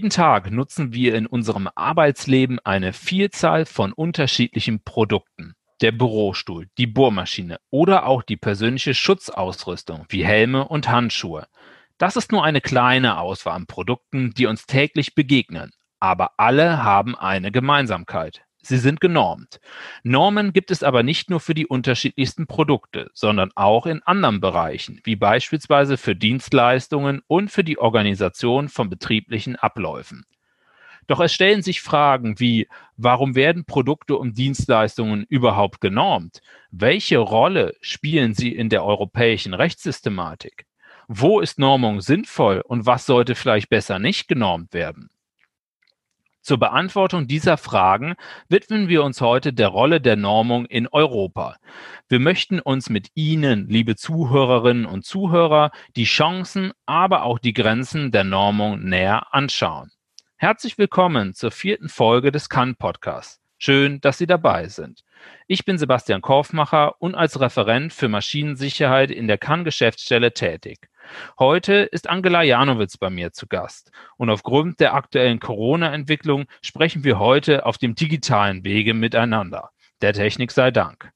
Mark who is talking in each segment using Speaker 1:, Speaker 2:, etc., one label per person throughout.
Speaker 1: Jeden Tag nutzen wir in unserem Arbeitsleben eine Vielzahl von unterschiedlichen Produkten. Der Bürostuhl, die Bohrmaschine oder auch die persönliche Schutzausrüstung wie Helme und Handschuhe. Das ist nur eine kleine Auswahl an Produkten, die uns täglich begegnen. Aber alle haben eine Gemeinsamkeit. Sie sind genormt. Normen gibt es aber nicht nur für die unterschiedlichsten Produkte, sondern auch in anderen Bereichen, wie beispielsweise für Dienstleistungen und für die Organisation von betrieblichen Abläufen. Doch es stellen sich Fragen wie, warum werden Produkte und Dienstleistungen überhaupt genormt? Welche Rolle spielen sie in der europäischen Rechtssystematik? Wo ist Normung sinnvoll und was sollte vielleicht besser nicht genormt werden? Zur Beantwortung dieser Fragen widmen wir uns heute der Rolle der Normung in Europa. Wir möchten uns mit Ihnen, liebe Zuhörerinnen und Zuhörer, die Chancen, aber auch die Grenzen der Normung näher anschauen. Herzlich willkommen zur vierten Folge des Kann Podcasts. Schön, dass Sie dabei sind. Ich bin Sebastian Korfmacher und als Referent für Maschinensicherheit in der Kann Geschäftsstelle tätig. Heute ist Angela Janowitz bei mir zu Gast. Und aufgrund der aktuellen Corona-Entwicklung sprechen wir heute auf dem digitalen Wege miteinander. Der Technik sei Dank.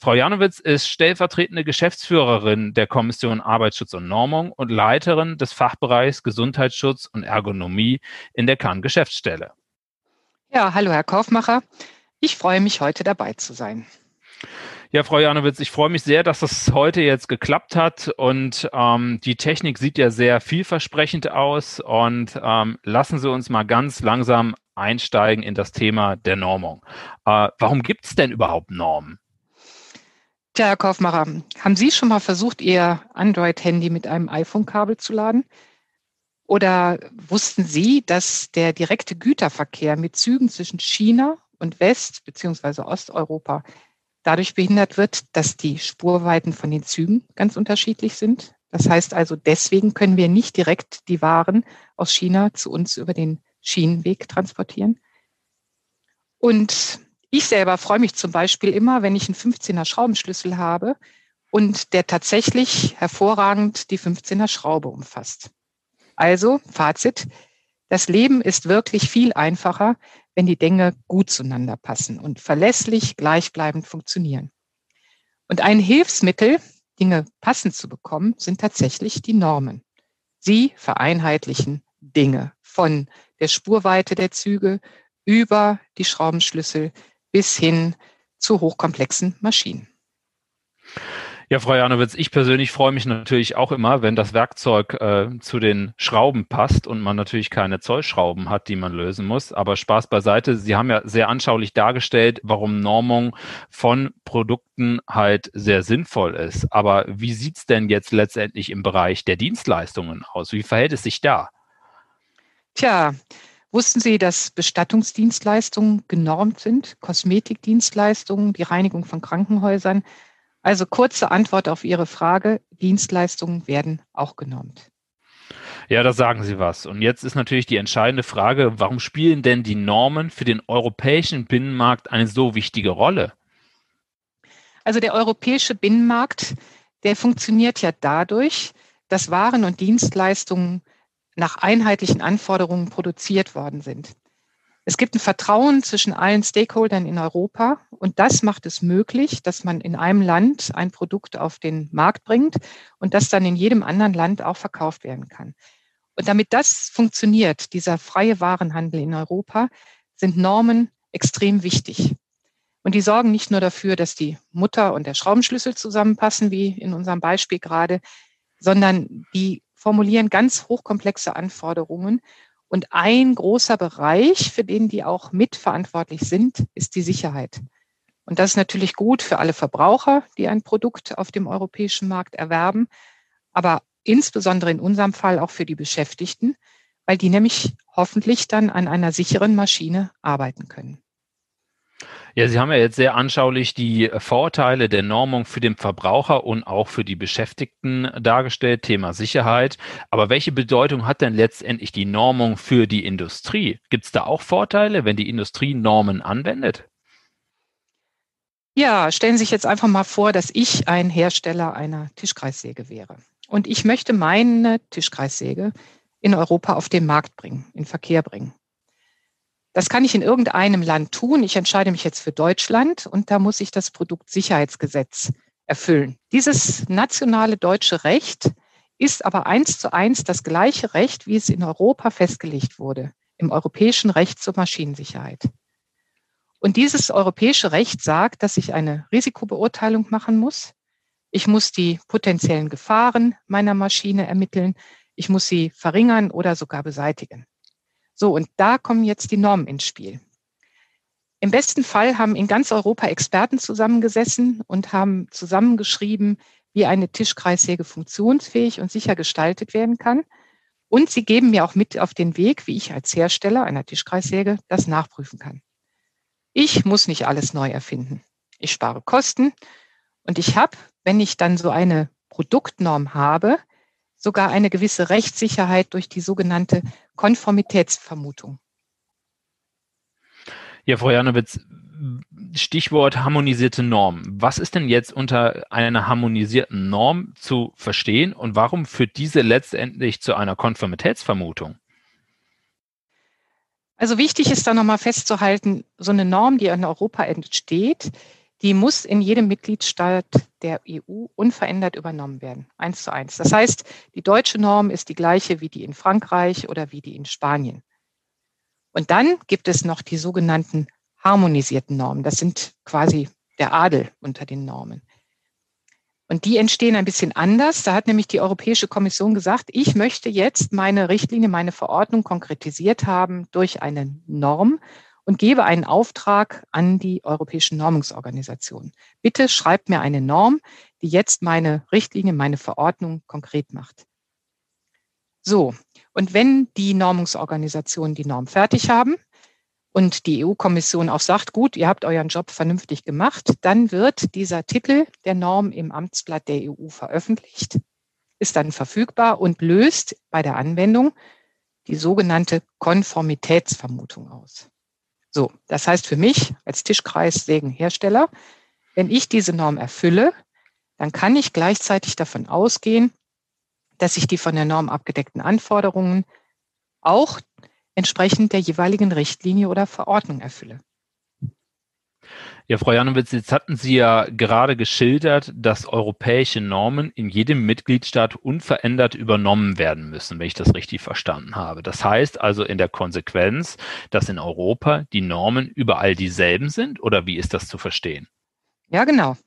Speaker 1: Frau Janowitz ist stellvertretende Geschäftsführerin der Kommission Arbeitsschutz und Normung und Leiterin des Fachbereichs Gesundheitsschutz und Ergonomie in der Kahn-Geschäftsstelle.
Speaker 2: Ja, hallo Herr Kaufmacher. Ich freue mich, heute dabei zu sein.
Speaker 1: Ja, Frau Janowitz, ich freue mich sehr, dass das heute jetzt geklappt hat und ähm, die Technik sieht ja sehr vielversprechend aus und ähm, lassen Sie uns mal ganz langsam einsteigen in das Thema der Normung. Äh, warum gibt es denn überhaupt Normen?
Speaker 2: Tja, Herr Kaufmacher, haben Sie schon mal versucht, Ihr Android-Handy mit einem iPhone-Kabel zu laden? Oder wussten Sie, dass der direkte Güterverkehr mit Zügen zwischen China und West- bzw. Osteuropa dadurch behindert wird, dass die Spurweiten von den Zügen ganz unterschiedlich sind. Das heißt also, deswegen können wir nicht direkt die Waren aus China zu uns über den Schienenweg transportieren. Und ich selber freue mich zum Beispiel immer, wenn ich einen 15er Schraubenschlüssel habe und der tatsächlich hervorragend die 15er Schraube umfasst. Also, Fazit, das Leben ist wirklich viel einfacher, wenn die Dinge gut zueinander passen und verlässlich gleichbleibend funktionieren. Und ein Hilfsmittel, Dinge passend zu bekommen, sind tatsächlich die Normen. Sie vereinheitlichen Dinge von der Spurweite der Züge über die Schraubenschlüssel bis hin zu hochkomplexen Maschinen.
Speaker 1: Ja, Frau Janowitz, ich persönlich freue mich natürlich auch immer, wenn das Werkzeug äh, zu den Schrauben passt und man natürlich keine Zollschrauben hat, die man lösen muss. Aber Spaß beiseite, Sie haben ja sehr anschaulich dargestellt, warum Normung von Produkten halt sehr sinnvoll ist. Aber wie sieht's denn jetzt letztendlich im Bereich der Dienstleistungen aus? Wie verhält es sich da?
Speaker 2: Tja, Wussten Sie, dass Bestattungsdienstleistungen genormt sind, Kosmetikdienstleistungen, die Reinigung von Krankenhäusern, also kurze Antwort auf Ihre Frage, Dienstleistungen werden auch genormt.
Speaker 1: Ja, da sagen Sie was. Und jetzt ist natürlich die entscheidende Frage, warum spielen denn die Normen für den europäischen Binnenmarkt eine so wichtige Rolle?
Speaker 2: Also der europäische Binnenmarkt, der funktioniert ja dadurch, dass Waren und Dienstleistungen nach einheitlichen Anforderungen produziert worden sind. Es gibt ein Vertrauen zwischen allen Stakeholdern in Europa und das macht es möglich, dass man in einem Land ein Produkt auf den Markt bringt und das dann in jedem anderen Land auch verkauft werden kann. Und damit das funktioniert, dieser freie Warenhandel in Europa, sind Normen extrem wichtig. Und die sorgen nicht nur dafür, dass die Mutter und der Schraubenschlüssel zusammenpassen, wie in unserem Beispiel gerade, sondern die formulieren ganz hochkomplexe Anforderungen und ein großer Bereich, für den die auch mitverantwortlich sind, ist die Sicherheit. Und das ist natürlich gut für alle Verbraucher, die ein Produkt auf dem europäischen Markt erwerben, aber insbesondere in unserem Fall auch für die Beschäftigten, weil die nämlich hoffentlich dann an einer sicheren Maschine arbeiten können.
Speaker 1: Ja, Sie haben ja jetzt sehr anschaulich die Vorteile der Normung für den Verbraucher und auch für die Beschäftigten dargestellt, Thema Sicherheit. Aber welche Bedeutung hat denn letztendlich die Normung für die Industrie? Gibt es da auch Vorteile, wenn die Industrie Normen anwendet?
Speaker 2: Ja, stellen Sie sich jetzt einfach mal vor, dass ich ein Hersteller einer Tischkreissäge wäre. Und ich möchte meine Tischkreissäge in Europa auf den Markt bringen, in Verkehr bringen. Das kann ich in irgendeinem Land tun. Ich entscheide mich jetzt für Deutschland und da muss ich das Produktsicherheitsgesetz erfüllen. Dieses nationale deutsche Recht ist aber eins zu eins das gleiche Recht, wie es in Europa festgelegt wurde, im europäischen Recht zur Maschinensicherheit. Und dieses europäische Recht sagt, dass ich eine Risikobeurteilung machen muss. Ich muss die potenziellen Gefahren meiner Maschine ermitteln. Ich muss sie verringern oder sogar beseitigen. So, und da kommen jetzt die Normen ins Spiel. Im besten Fall haben in ganz Europa Experten zusammengesessen und haben zusammengeschrieben, wie eine Tischkreissäge funktionsfähig und sicher gestaltet werden kann. Und sie geben mir auch mit auf den Weg, wie ich als Hersteller einer Tischkreissäge das nachprüfen kann. Ich muss nicht alles neu erfinden. Ich spare Kosten und ich habe, wenn ich dann so eine Produktnorm habe, sogar eine gewisse Rechtssicherheit durch die sogenannte Konformitätsvermutung.
Speaker 1: Ja, Frau Janowitz, Stichwort harmonisierte Norm. Was ist denn jetzt unter einer harmonisierten Norm zu verstehen und warum führt diese letztendlich zu einer Konformitätsvermutung?
Speaker 2: Also wichtig ist da nochmal festzuhalten, so eine Norm, die in Europa entsteht, die muss in jedem Mitgliedstaat der EU unverändert übernommen werden, eins zu eins. Das heißt, die deutsche Norm ist die gleiche wie die in Frankreich oder wie die in Spanien. Und dann gibt es noch die sogenannten harmonisierten Normen. Das sind quasi der Adel unter den Normen. Und die entstehen ein bisschen anders. Da hat nämlich die Europäische Kommission gesagt, ich möchte jetzt meine Richtlinie, meine Verordnung konkretisiert haben durch eine Norm und gebe einen Auftrag an die europäischen Normungsorganisationen. Bitte schreibt mir eine Norm, die jetzt meine Richtlinie, meine Verordnung konkret macht. So, und wenn die Normungsorganisationen die Norm fertig haben und die EU-Kommission auch sagt, gut, ihr habt euren Job vernünftig gemacht, dann wird dieser Titel der Norm im Amtsblatt der EU veröffentlicht, ist dann verfügbar und löst bei der Anwendung die sogenannte Konformitätsvermutung aus. So, das heißt für mich als Tischkreissägenhersteller, wenn ich diese Norm erfülle, dann kann ich gleichzeitig davon ausgehen, dass ich die von der Norm abgedeckten Anforderungen auch entsprechend der jeweiligen Richtlinie oder Verordnung erfülle.
Speaker 1: Ja, Frau Janowitz, jetzt hatten Sie ja gerade geschildert, dass europäische Normen in jedem Mitgliedstaat unverändert übernommen werden müssen, wenn ich das richtig verstanden habe. Das heißt also in der Konsequenz, dass in Europa die Normen überall dieselben sind oder wie ist das zu verstehen?
Speaker 2: Ja, genau.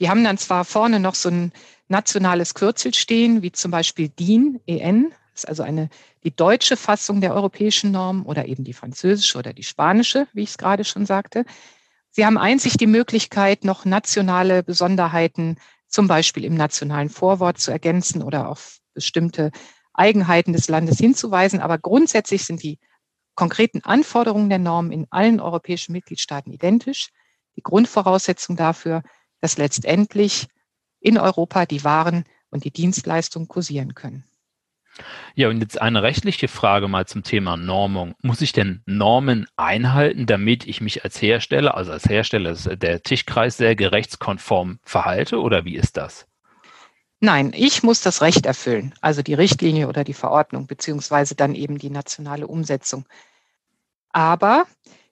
Speaker 2: Die haben dann zwar vorne noch so ein nationales Kürzel stehen, wie zum Beispiel DIN, EN, ist also eine, die deutsche Fassung der europäischen Norm oder eben die französische oder die spanische, wie ich es gerade schon sagte. Sie haben einzig die Möglichkeit, noch nationale Besonderheiten, zum Beispiel im nationalen Vorwort zu ergänzen oder auf bestimmte Eigenheiten des Landes hinzuweisen. Aber grundsätzlich sind die konkreten Anforderungen der Norm in allen europäischen Mitgliedstaaten identisch. Die Grundvoraussetzung dafür, dass letztendlich in Europa die Waren und die Dienstleistungen kursieren können.
Speaker 1: Ja, und jetzt eine rechtliche Frage mal zum Thema Normung. Muss ich denn Normen einhalten, damit ich mich als Hersteller, also als Hersteller der Tischkreissäge rechtskonform verhalte oder wie ist das?
Speaker 2: Nein, ich muss das Recht erfüllen, also die Richtlinie oder die Verordnung, beziehungsweise dann eben die nationale Umsetzung. Aber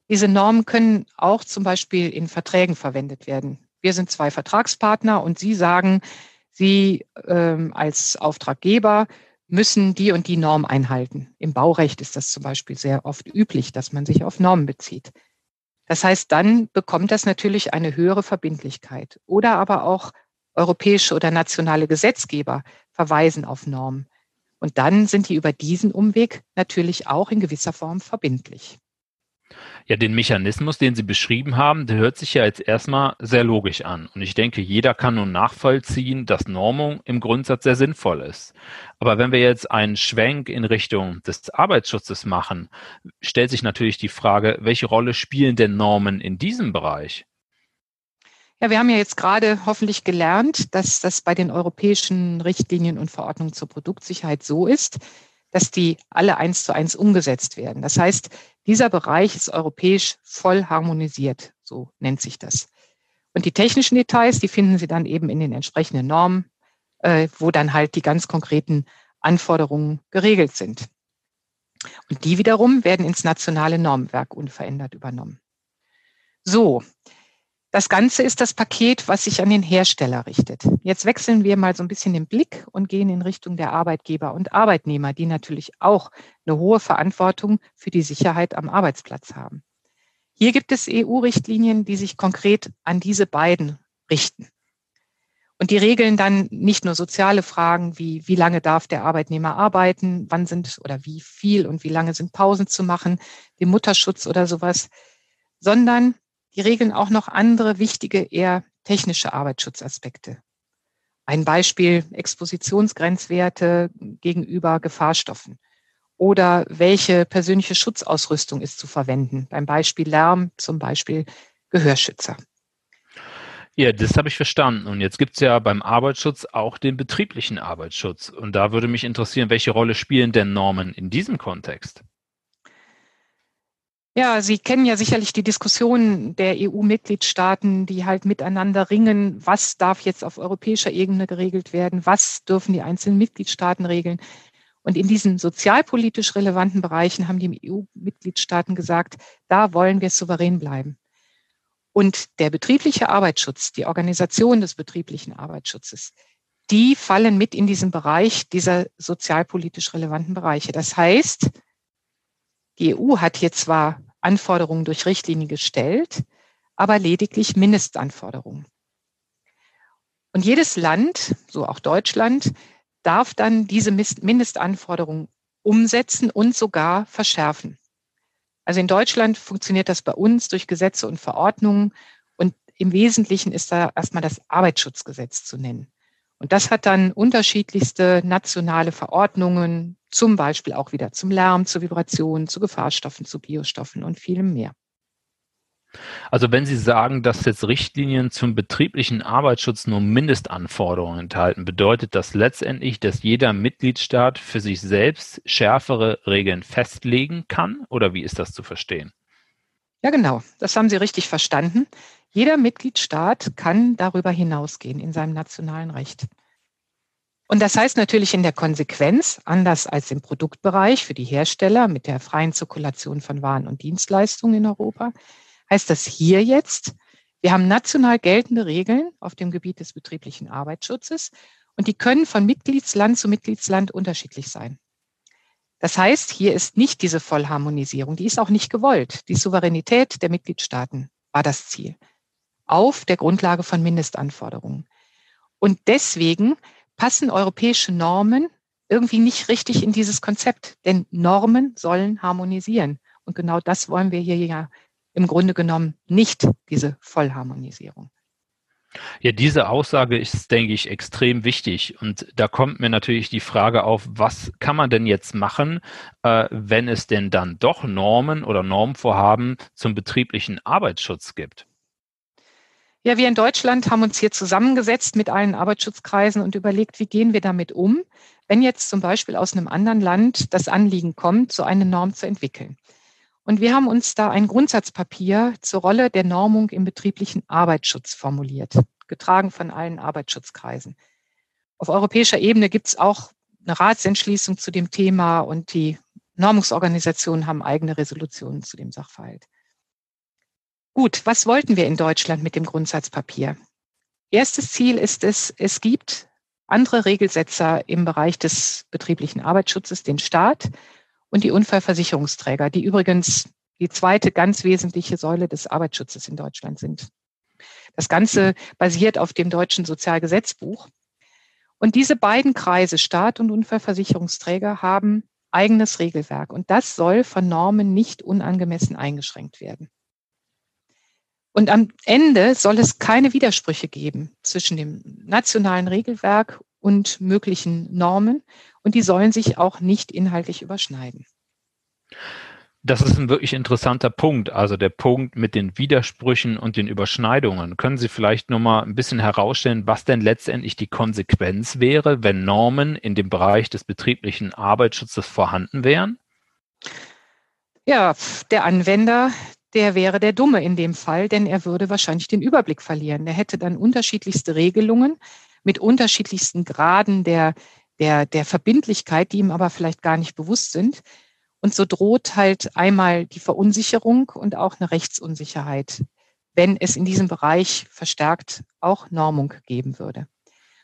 Speaker 2: diese Normen können auch zum Beispiel in Verträgen verwendet werden. Wir sind zwei Vertragspartner und Sie sagen, Sie ähm, als Auftraggeber müssen die und die Norm einhalten. Im Baurecht ist das zum Beispiel sehr oft üblich, dass man sich auf Normen bezieht. Das heißt, dann bekommt das natürlich eine höhere Verbindlichkeit. Oder aber auch europäische oder nationale Gesetzgeber verweisen auf Normen. Und dann sind die über diesen Umweg natürlich auch in gewisser Form verbindlich.
Speaker 1: Ja, den Mechanismus, den Sie beschrieben haben, der hört sich ja jetzt erstmal sehr logisch an. Und ich denke, jeder kann nun nachvollziehen, dass Normung im Grundsatz sehr sinnvoll ist. Aber wenn wir jetzt einen Schwenk in Richtung des Arbeitsschutzes machen, stellt sich natürlich die Frage, welche Rolle spielen denn Normen in diesem Bereich?
Speaker 2: Ja, wir haben ja jetzt gerade hoffentlich gelernt, dass das bei den europäischen Richtlinien und Verordnungen zur Produktsicherheit so ist, dass die alle eins zu eins umgesetzt werden. Das heißt, dieser Bereich ist europäisch voll harmonisiert, so nennt sich das. Und die technischen Details, die finden Sie dann eben in den entsprechenden Normen, äh, wo dann halt die ganz konkreten Anforderungen geregelt sind. Und die wiederum werden ins nationale Normwerk unverändert übernommen. So, das Ganze ist das Paket, was sich an den Hersteller richtet. Jetzt wechseln wir mal so ein bisschen den Blick und gehen in Richtung der Arbeitgeber und Arbeitnehmer, die natürlich auch eine hohe Verantwortung für die Sicherheit am Arbeitsplatz haben. Hier gibt es EU-Richtlinien, die sich konkret an diese beiden richten. Und die regeln dann nicht nur soziale Fragen wie, wie lange darf der Arbeitnehmer arbeiten, wann sind oder wie viel und wie lange sind Pausen zu machen, den Mutterschutz oder sowas, sondern die regeln auch noch andere wichtige, eher technische Arbeitsschutzaspekte. Ein Beispiel Expositionsgrenzwerte gegenüber Gefahrstoffen oder welche persönliche Schutzausrüstung ist zu verwenden. Beim Beispiel Lärm zum Beispiel Gehörschützer.
Speaker 1: Ja, das habe ich verstanden. Und jetzt gibt es ja beim Arbeitsschutz auch den betrieblichen Arbeitsschutz. Und da würde mich interessieren, welche Rolle spielen denn Normen in diesem Kontext?
Speaker 2: Ja, Sie kennen ja sicherlich die Diskussionen der EU-Mitgliedstaaten, die halt miteinander ringen, was darf jetzt auf europäischer Ebene geregelt werden, was dürfen die einzelnen Mitgliedstaaten regeln. Und in diesen sozialpolitisch relevanten Bereichen haben die EU-Mitgliedstaaten gesagt, da wollen wir souverän bleiben. Und der betriebliche Arbeitsschutz, die Organisation des betrieblichen Arbeitsschutzes, die fallen mit in diesen Bereich dieser sozialpolitisch relevanten Bereiche. Das heißt, die EU hat hier zwar Anforderungen durch Richtlinie gestellt, aber lediglich Mindestanforderungen. Und jedes Land, so auch Deutschland, darf dann diese Mindestanforderungen umsetzen und sogar verschärfen. Also in Deutschland funktioniert das bei uns durch Gesetze und Verordnungen und im Wesentlichen ist da erstmal das Arbeitsschutzgesetz zu nennen. Und das hat dann unterschiedlichste nationale Verordnungen, zum Beispiel auch wieder zum Lärm, zu Vibrationen, zu Gefahrstoffen, zu Biostoffen und vielem mehr.
Speaker 1: Also wenn Sie sagen, dass jetzt Richtlinien zum betrieblichen Arbeitsschutz nur Mindestanforderungen enthalten, bedeutet das letztendlich, dass jeder Mitgliedstaat für sich selbst schärfere Regeln festlegen kann? Oder wie ist das zu verstehen?
Speaker 2: Ja, genau. Das haben Sie richtig verstanden. Jeder Mitgliedstaat kann darüber hinausgehen in seinem nationalen Recht. Und das heißt natürlich in der Konsequenz, anders als im Produktbereich für die Hersteller mit der freien Zirkulation von Waren und Dienstleistungen in Europa, heißt das hier jetzt, wir haben national geltende Regeln auf dem Gebiet des betrieblichen Arbeitsschutzes und die können von Mitgliedsland zu Mitgliedsland unterschiedlich sein. Das heißt, hier ist nicht diese Vollharmonisierung, die ist auch nicht gewollt. Die Souveränität der Mitgliedstaaten war das Ziel auf der Grundlage von Mindestanforderungen. Und deswegen passen europäische Normen irgendwie nicht richtig in dieses Konzept, denn Normen sollen harmonisieren. Und genau das wollen wir hier ja im Grunde genommen nicht, diese Vollharmonisierung.
Speaker 1: Ja, diese Aussage ist, denke ich, extrem wichtig. Und da kommt mir natürlich die Frage auf, was kann man denn jetzt machen, äh, wenn es denn dann doch Normen oder Normvorhaben zum betrieblichen Arbeitsschutz gibt?
Speaker 2: Ja, wir in Deutschland haben uns hier zusammengesetzt mit allen Arbeitsschutzkreisen und überlegt, wie gehen wir damit um, wenn jetzt zum Beispiel aus einem anderen Land das Anliegen kommt, so eine Norm zu entwickeln. Und wir haben uns da ein Grundsatzpapier zur Rolle der Normung im betrieblichen Arbeitsschutz formuliert, getragen von allen Arbeitsschutzkreisen. Auf europäischer Ebene gibt es auch eine Ratsentschließung zu dem Thema und die Normungsorganisationen haben eigene Resolutionen zu dem Sachverhalt. Gut, was wollten wir in Deutschland mit dem Grundsatzpapier? Erstes Ziel ist es, es gibt andere Regelsetzer im Bereich des betrieblichen Arbeitsschutzes, den Staat und die Unfallversicherungsträger, die übrigens die zweite ganz wesentliche Säule des Arbeitsschutzes in Deutschland sind. Das Ganze basiert auf dem deutschen Sozialgesetzbuch. Und diese beiden Kreise, Staat und Unfallversicherungsträger, haben eigenes Regelwerk. Und das soll von Normen nicht unangemessen eingeschränkt werden. Und am Ende soll es keine Widersprüche geben zwischen dem nationalen Regelwerk und möglichen Normen. Und die sollen sich auch nicht inhaltlich überschneiden.
Speaker 1: Das ist ein wirklich interessanter Punkt, also der Punkt mit den Widersprüchen und den Überschneidungen. Können Sie vielleicht nochmal ein bisschen herausstellen, was denn letztendlich die Konsequenz wäre, wenn Normen in dem Bereich des betrieblichen Arbeitsschutzes vorhanden wären?
Speaker 2: Ja, der Anwender, der wäre der Dumme in dem Fall, denn er würde wahrscheinlich den Überblick verlieren. Er hätte dann unterschiedlichste Regelungen mit unterschiedlichsten Graden der, der, der Verbindlichkeit, die ihm aber vielleicht gar nicht bewusst sind. Und so droht halt einmal die Verunsicherung und auch eine Rechtsunsicherheit, wenn es in diesem Bereich verstärkt auch Normung geben würde.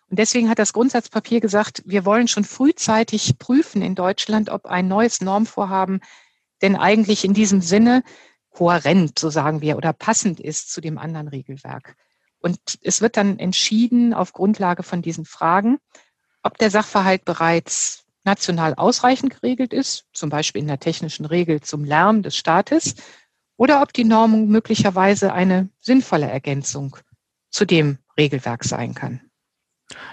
Speaker 2: Und deswegen hat das Grundsatzpapier gesagt, wir wollen schon frühzeitig prüfen in Deutschland, ob ein neues Normvorhaben denn eigentlich in diesem Sinne kohärent, so sagen wir, oder passend ist zu dem anderen Regelwerk. Und es wird dann entschieden auf Grundlage von diesen Fragen, ob der Sachverhalt bereits national ausreichend geregelt ist, zum Beispiel in der technischen Regel zum Lärm des Staates, oder ob die Normung möglicherweise eine sinnvolle Ergänzung zu dem Regelwerk sein kann.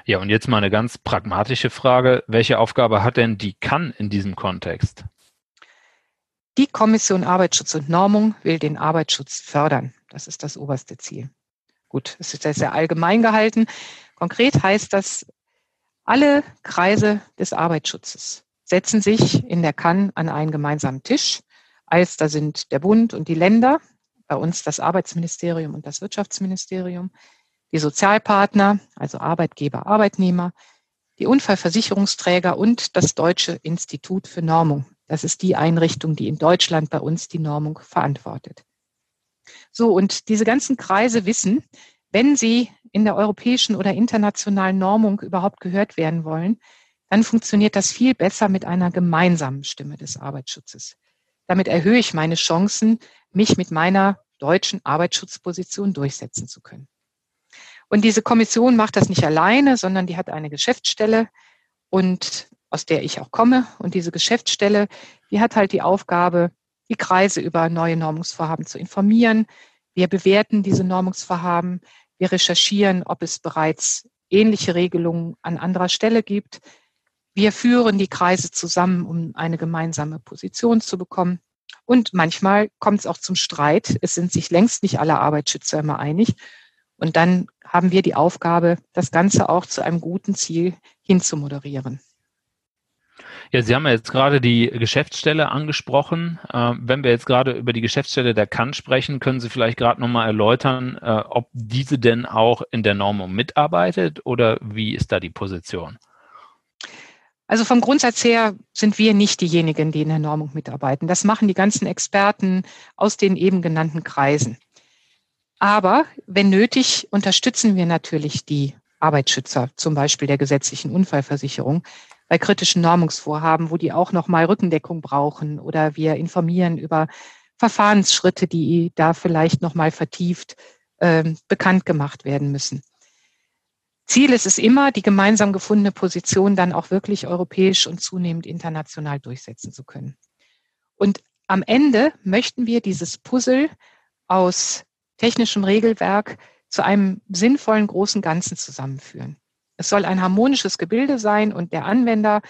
Speaker 1: Ja, und jetzt mal eine ganz pragmatische Frage. Welche Aufgabe hat denn die kann in diesem Kontext?
Speaker 2: Die Kommission Arbeitsschutz und Normung will den Arbeitsschutz fördern. Das ist das oberste Ziel. Gut, es ist sehr allgemein gehalten. Konkret heißt das, alle Kreise des Arbeitsschutzes setzen sich in der Kann an einen gemeinsamen Tisch. Als da sind der Bund und die Länder, bei uns das Arbeitsministerium und das Wirtschaftsministerium, die Sozialpartner, also Arbeitgeber, Arbeitnehmer, die Unfallversicherungsträger und das Deutsche Institut für Normung. Das ist die Einrichtung, die in Deutschland bei uns die Normung verantwortet. So, und diese ganzen Kreise wissen, wenn sie in der europäischen oder internationalen Normung überhaupt gehört werden wollen, dann funktioniert das viel besser mit einer gemeinsamen Stimme des Arbeitsschutzes. Damit erhöhe ich meine Chancen, mich mit meiner deutschen Arbeitsschutzposition durchsetzen zu können. Und diese Kommission macht das nicht alleine, sondern die hat eine Geschäftsstelle und aus der ich auch komme. Und diese Geschäftsstelle, die hat halt die Aufgabe, die Kreise über neue Normungsvorhaben zu informieren. Wir bewerten diese Normungsvorhaben. Wir recherchieren, ob es bereits ähnliche Regelungen an anderer Stelle gibt. Wir führen die Kreise zusammen, um eine gemeinsame Position zu bekommen. Und manchmal kommt es auch zum Streit. Es sind sich längst nicht alle Arbeitsschützer immer einig. Und dann haben wir die Aufgabe, das Ganze auch zu einem guten Ziel hinzumoderieren.
Speaker 1: Ja, Sie haben ja jetzt gerade die Geschäftsstelle angesprochen. Äh, wenn wir jetzt gerade über die Geschäftsstelle der Kann sprechen, können Sie vielleicht gerade nochmal erläutern, äh, ob diese denn auch in der Normung mitarbeitet oder wie ist da die Position?
Speaker 2: Also vom Grundsatz her sind wir nicht diejenigen, die in der Normung mitarbeiten. Das machen die ganzen Experten aus den eben genannten Kreisen. Aber wenn nötig, unterstützen wir natürlich die Arbeitsschützer, zum Beispiel der gesetzlichen Unfallversicherung, bei kritischen Normungsvorhaben, wo die auch nochmal Rückendeckung brauchen oder wir informieren über Verfahrensschritte, die da vielleicht nochmal vertieft äh, bekannt gemacht werden müssen. Ziel ist es immer, die gemeinsam gefundene Position dann auch wirklich europäisch und zunehmend international durchsetzen zu können. Und am Ende möchten wir dieses Puzzle aus technischem Regelwerk zu einem sinnvollen großen Ganzen zusammenführen. Es soll ein harmonisches Gebilde sein und der Anwender,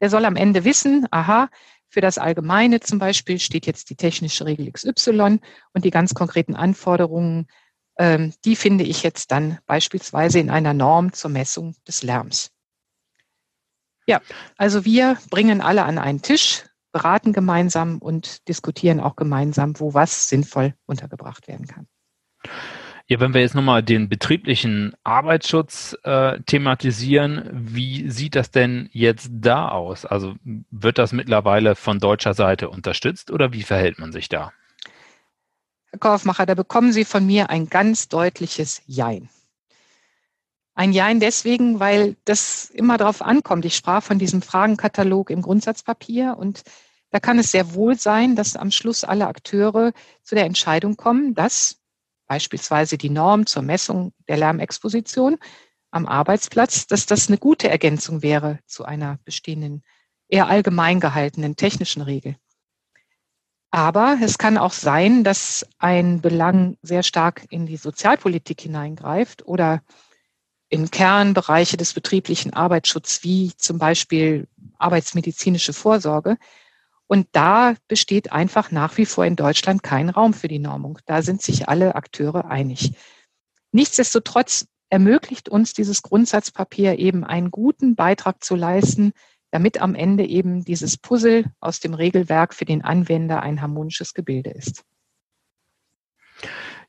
Speaker 2: der soll am Ende wissen, aha, für das Allgemeine zum Beispiel steht jetzt die technische Regel XY und die ganz konkreten Anforderungen, ähm, die finde ich jetzt dann beispielsweise in einer Norm zur Messung des Lärms. Ja, also wir bringen alle an einen Tisch, beraten gemeinsam und diskutieren auch gemeinsam, wo was sinnvoll untergebracht werden kann.
Speaker 1: Ja, wenn wir jetzt nochmal den betrieblichen Arbeitsschutz äh, thematisieren, wie sieht das denn jetzt da aus? Also wird das mittlerweile von deutscher Seite unterstützt oder wie verhält man sich da?
Speaker 2: Herr Kaufmacher, da bekommen Sie von mir ein ganz deutliches Jein. Ein Jein deswegen, weil das immer darauf ankommt. Ich sprach von diesem Fragenkatalog im Grundsatzpapier und da kann es sehr wohl sein, dass am Schluss alle Akteure zu der Entscheidung kommen, dass beispielsweise die Norm zur Messung der Lärmexposition am Arbeitsplatz, dass das eine gute Ergänzung wäre zu einer bestehenden, eher allgemein gehaltenen technischen Regel. Aber es kann auch sein, dass ein Belang sehr stark in die Sozialpolitik hineingreift oder in Kernbereiche des betrieblichen Arbeitsschutzes, wie zum Beispiel arbeitsmedizinische Vorsorge, und da besteht einfach nach wie vor in Deutschland kein Raum für die Normung. Da sind sich alle Akteure einig. Nichtsdestotrotz ermöglicht uns dieses Grundsatzpapier eben einen guten Beitrag zu leisten, damit am Ende eben dieses Puzzle aus dem Regelwerk für den Anwender ein harmonisches Gebilde ist.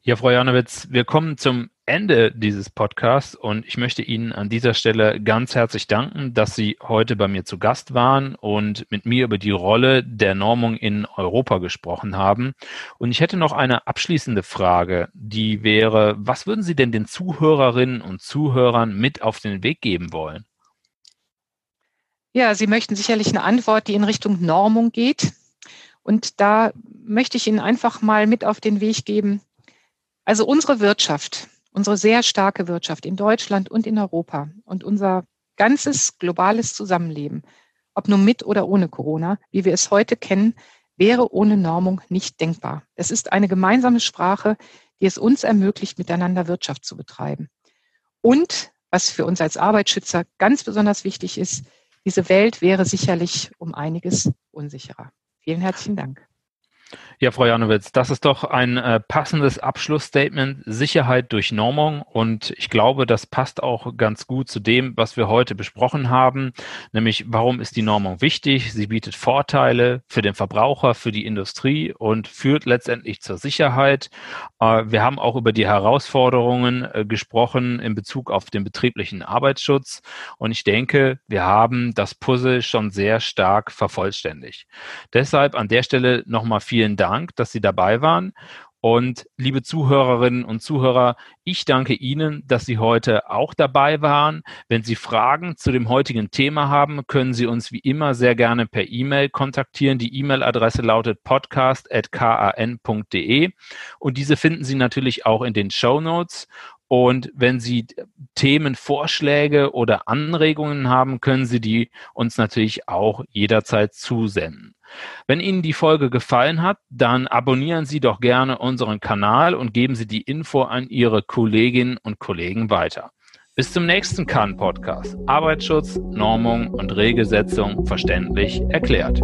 Speaker 1: Ja, Frau Janowitz, wir kommen zum Ende dieses Podcasts und ich möchte Ihnen an dieser Stelle ganz herzlich danken, dass Sie heute bei mir zu Gast waren und mit mir über die Rolle der Normung in Europa gesprochen haben. Und ich hätte noch eine abschließende Frage, die wäre, was würden Sie denn den Zuhörerinnen und Zuhörern mit auf den Weg geben wollen?
Speaker 2: Ja, Sie möchten sicherlich eine Antwort, die in Richtung Normung geht. Und da möchte ich Ihnen einfach mal mit auf den Weg geben. Also unsere Wirtschaft, unsere sehr starke Wirtschaft in Deutschland und in Europa und unser ganzes globales Zusammenleben, ob nun mit oder ohne Corona, wie wir es heute kennen, wäre ohne Normung nicht denkbar. Es ist eine gemeinsame Sprache, die es uns ermöglicht, miteinander Wirtschaft zu betreiben. Und was für uns als Arbeitsschützer ganz besonders wichtig ist, diese Welt wäre sicherlich um einiges unsicherer. Vielen herzlichen Dank.
Speaker 1: Ja, Frau Janowitz, das ist doch ein äh, passendes Abschlussstatement. Sicherheit durch Normung. Und ich glaube, das passt auch ganz gut zu dem, was wir heute besprochen haben. Nämlich, warum ist die Normung wichtig? Sie bietet Vorteile für den Verbraucher, für die Industrie und führt letztendlich zur Sicherheit. Äh, wir haben auch über die Herausforderungen äh, gesprochen in Bezug auf den betrieblichen Arbeitsschutz. Und ich denke, wir haben das Puzzle schon sehr stark vervollständigt. Deshalb an der Stelle nochmal vielen Dank Dank, dass Sie dabei waren. Und liebe Zuhörerinnen und Zuhörer, ich danke Ihnen, dass Sie heute auch dabei waren. Wenn Sie Fragen zu dem heutigen Thema haben, können Sie uns wie immer sehr gerne per E-Mail kontaktieren. Die E-Mail-Adresse lautet podcast.kan.de und diese finden Sie natürlich auch in den Show Notes. Und wenn Sie Themenvorschläge oder Anregungen haben, können Sie die uns natürlich auch jederzeit zusenden. Wenn Ihnen die Folge gefallen hat, dann abonnieren Sie doch gerne unseren Kanal und geben Sie die Info an Ihre Kolleginnen und Kollegen weiter. Bis zum nächsten Kann-Podcast. Arbeitsschutz, Normung und Regelsetzung verständlich erklärt.